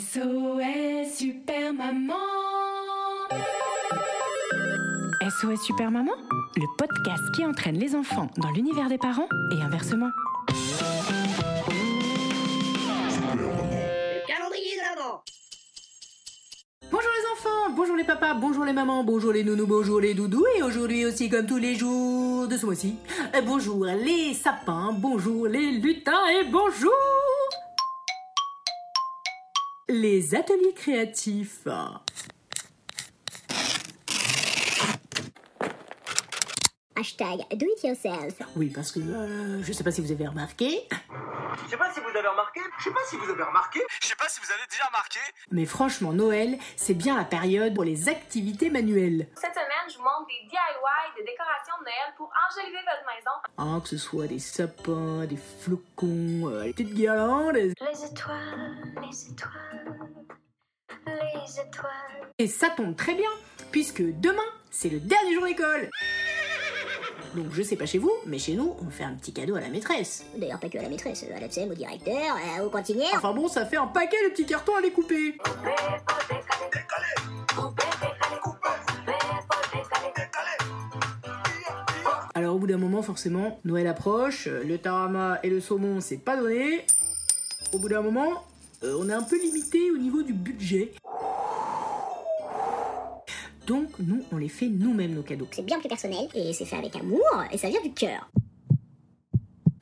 SOS Super Maman SOS Super Maman, le podcast qui entraîne les enfants dans l'univers des parents et inversement. Bonjour les enfants, bonjour les papas, bonjour les mamans, bonjour les nounous, bonjour les doudous et aujourd'hui aussi comme tous les jours de ce mois-ci, euh, bonjour les sapins, bonjour les lutins et bonjour les ateliers créatifs. Hashtag do it yourself. Oui, parce que euh, je sais pas si vous avez remarqué, Je sais pas si vous avez remarqué, je sais pas si vous avez remarqué, je sais pas si vous avez déjà remarqué. mais franchement Noël, c'est bien la période pour les activités manuelles. Cette semaine, je vous montre des DIY de décoration de Noël pour enjoliver votre maison. Ah, que ce soit des sapins, des flocons, euh, des petites guirlandes. Les étoiles, les étoiles, les étoiles. Et ça tombe très bien, puisque demain, c'est le dernier jour d'école. Donc je sais pas chez vous, mais chez nous, on fait un petit cadeau à la maîtresse. D'ailleurs, pas que à la maîtresse, à l'absem, au directeur, euh, au cantinière. Enfin bon, ça fait un paquet de petits cartons à découper. Alors au bout d'un moment, forcément, Noël approche, euh, le tarama et le saumon, c'est pas donné. Au bout d'un moment, euh, on est un peu limité au niveau du budget. Donc nous, on les fait nous-mêmes nos cadeaux. C'est bien plus personnel et c'est fait avec amour et ça vient du cœur.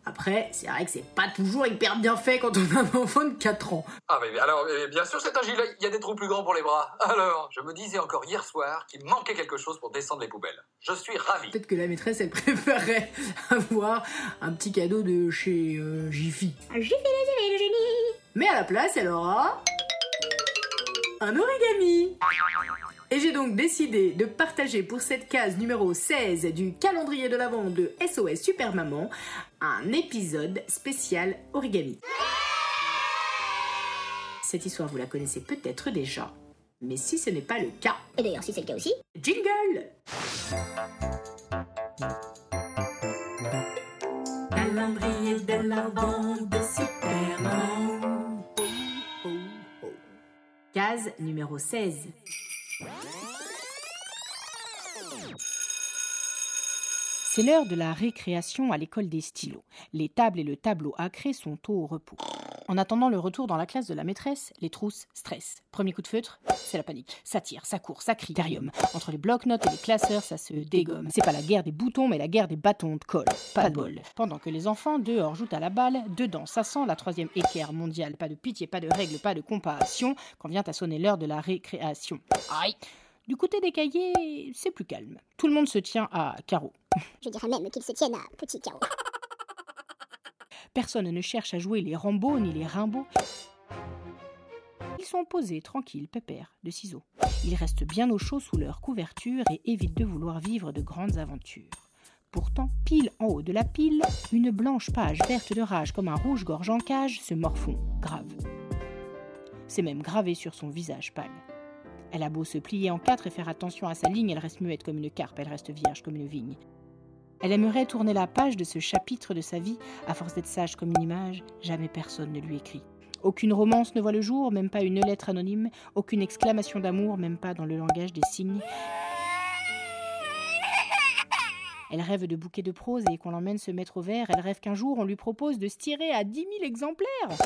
Après, c'est vrai que c'est pas toujours hyper bien fait quand on a un enfant de 4 ans. Ah mais alors, mais bien sûr c'est un gilet, il y a des trous plus grands pour les bras. Alors, je me disais encore hier soir qu'il manquait quelque chose pour descendre les poubelles. Je suis ravi. Peut-être que la maîtresse, elle préférerait avoir un petit cadeau de chez euh, Jiffy. Les le génie. Mais à la place, elle aura un origami. Et j'ai donc décidé de partager pour cette case numéro 16 du calendrier de l'avant de SOS Super Maman un épisode spécial origami. Cette histoire, vous la connaissez peut-être déjà, mais si ce n'est pas le cas, Et d'ailleurs, si c'est le cas aussi, jingle Calendrier de l'avant de Super Maman. Oh, oh, oh. Case numéro 16. C'est l'heure de la récréation à l'école des stylos. Les tables et le tableau acré sont au repos. En attendant le retour dans la classe de la maîtresse, les trousses stressent. Premier coup de feutre, c'est la panique. Ça tire, ça court, ça crie. Entre les blocs-notes et les classeurs, ça se dégomme. C'est pas la guerre des boutons, mais la guerre des bâtons de colle. Pas de bol. Pendant que les enfants, dehors, jouent à la balle, dedans, ça sent la troisième équerre mondiale. Pas de pitié, pas de règles, pas de compassion, quand vient à sonner l'heure de la récréation. Aïe Du côté des cahiers, c'est plus calme. Tout le monde se tient à carreau. Je dirais même qu'ils se tiennent à petit carreau. Personne ne cherche à jouer les Rambo ni les Rimbaud. Ils sont posés, tranquilles, pépères, de ciseaux. Ils restent bien au chaud sous leur couverture et évitent de vouloir vivre de grandes aventures. Pourtant, pile en haut de la pile, une blanche page verte de rage comme un rouge-gorge en cage se morfond, grave. C'est même gravé sur son visage pâle. Elle a beau se plier en quatre et faire attention à sa ligne, elle reste muette comme une carpe, elle reste vierge comme une vigne. Elle aimerait tourner la page de ce chapitre de sa vie, à force d'être sage comme une image, jamais personne ne lui écrit. Aucune romance ne voit le jour, même pas une lettre anonyme, aucune exclamation d'amour, même pas dans le langage des signes. Elle rêve de bouquets de prose et qu'on l'emmène se mettre au vert. Elle rêve qu'un jour on lui propose de se tirer à 10 000 exemplaires.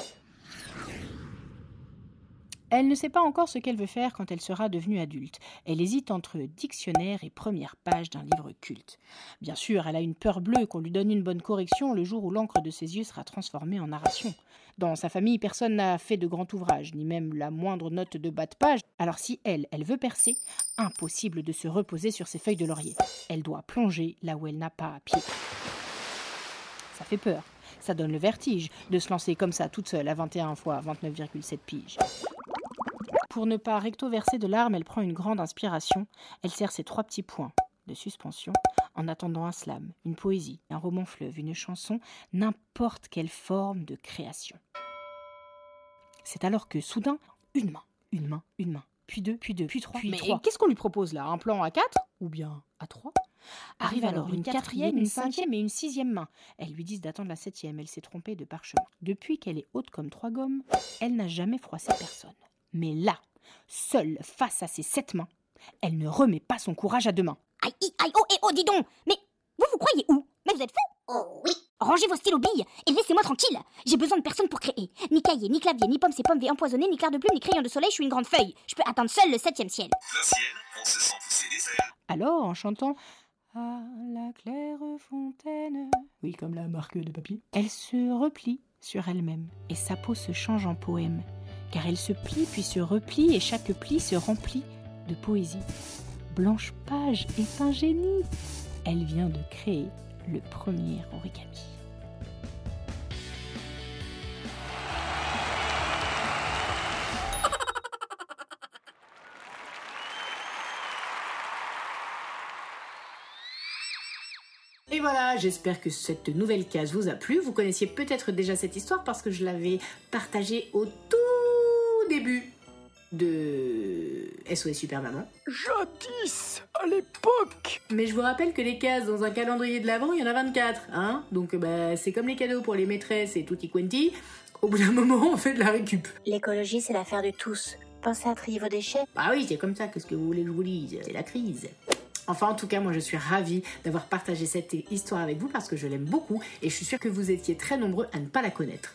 Elle ne sait pas encore ce qu'elle veut faire quand elle sera devenue adulte. Elle hésite entre dictionnaire et première page d'un livre culte. Bien sûr, elle a une peur bleue qu'on lui donne une bonne correction le jour où l'encre de ses yeux sera transformée en narration. Dans sa famille, personne n'a fait de grand ouvrage, ni même la moindre note de bas de page. Alors si elle, elle veut percer, impossible de se reposer sur ses feuilles de laurier. Elle doit plonger là où elle n'a pas pied. Ça fait peur. Ça donne le vertige de se lancer comme ça toute seule à 21 fois 29,7 piges. Pour ne pas recto-verser de larmes, elle prend une grande inspiration. Elle serre ses trois petits points de suspension en attendant un slam, une poésie, un roman fleuve, une chanson, n'importe quelle forme de création. C'est alors que soudain, une main, une main, une main, puis deux, puis deux, puis trois, puis Mais trois. Qu'est-ce qu'on lui propose là? Un plan à quatre? Ou bien à trois? Arrive alors une quatrième, une cinquième et une sixième main. Elles lui disent d'attendre la septième. Elle s'est trompée de parchemin. Depuis qu'elle est haute comme trois gommes, elle n'a jamais froissé personne. Mais là, seule face à ses sept mains, elle ne remet pas son courage à deux mains. Aïe, aïe, aïe, oh, et oh, dis donc Mais vous, vous croyez où? Mais vous êtes fous Oh oui Rangez vos stylos billes et laissez-moi tranquille J'ai besoin de personne pour créer. Ni cahier, ni clavier, ni pomme, c'est pomme, V empoisonné, ni clair de plume, ni crayon de soleil, je suis une grande feuille. Je peux atteindre seul le septième ciel. Plein ciel, on se sent pousser des ailes. Alors, en chantant À la claire fontaine, oui, comme la marque de papier, elle se replie sur elle-même et sa peau se change en poème, car elle se plie puis se replie et chaque pli se remplit de poésie. Blanche Page est un génie. Elle vient de créer le premier origami. Et voilà, j'espère que cette nouvelle case vous a plu. Vous connaissiez peut-être déjà cette histoire parce que je l'avais partagée au tout début de SOS Super Maman. Jadis, à l'époque Mais je vous rappelle que les cases dans un calendrier de l'avant, il y en a 24, hein Donc bah, c'est comme les cadeaux pour les maîtresses et tutti quanti. Au bout d'un moment, on fait de la récup. L'écologie, c'est l'affaire de tous. Pensez à trier vos déchets. Bah oui, c'est comme ça, qu'est-ce que vous voulez que je vous dise C'est la crise. Enfin, en tout cas, moi, je suis ravie d'avoir partagé cette histoire avec vous parce que je l'aime beaucoup et je suis sûre que vous étiez très nombreux à ne pas la connaître.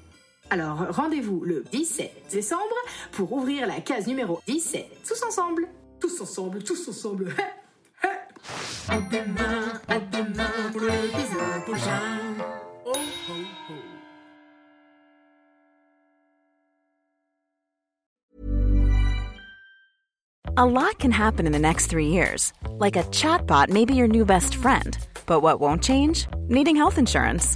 Alors rendez-vous le 17 décembre pour ouvrir la case numéro 17. Tous ensemble Tous ensemble, tous ensemble À demain, à demain pour l'épisode prochain Oh, oh, oh. A lot can happen in the next three years. Like a chatbot may be your new best friend. But what won't change? Needing health insurance.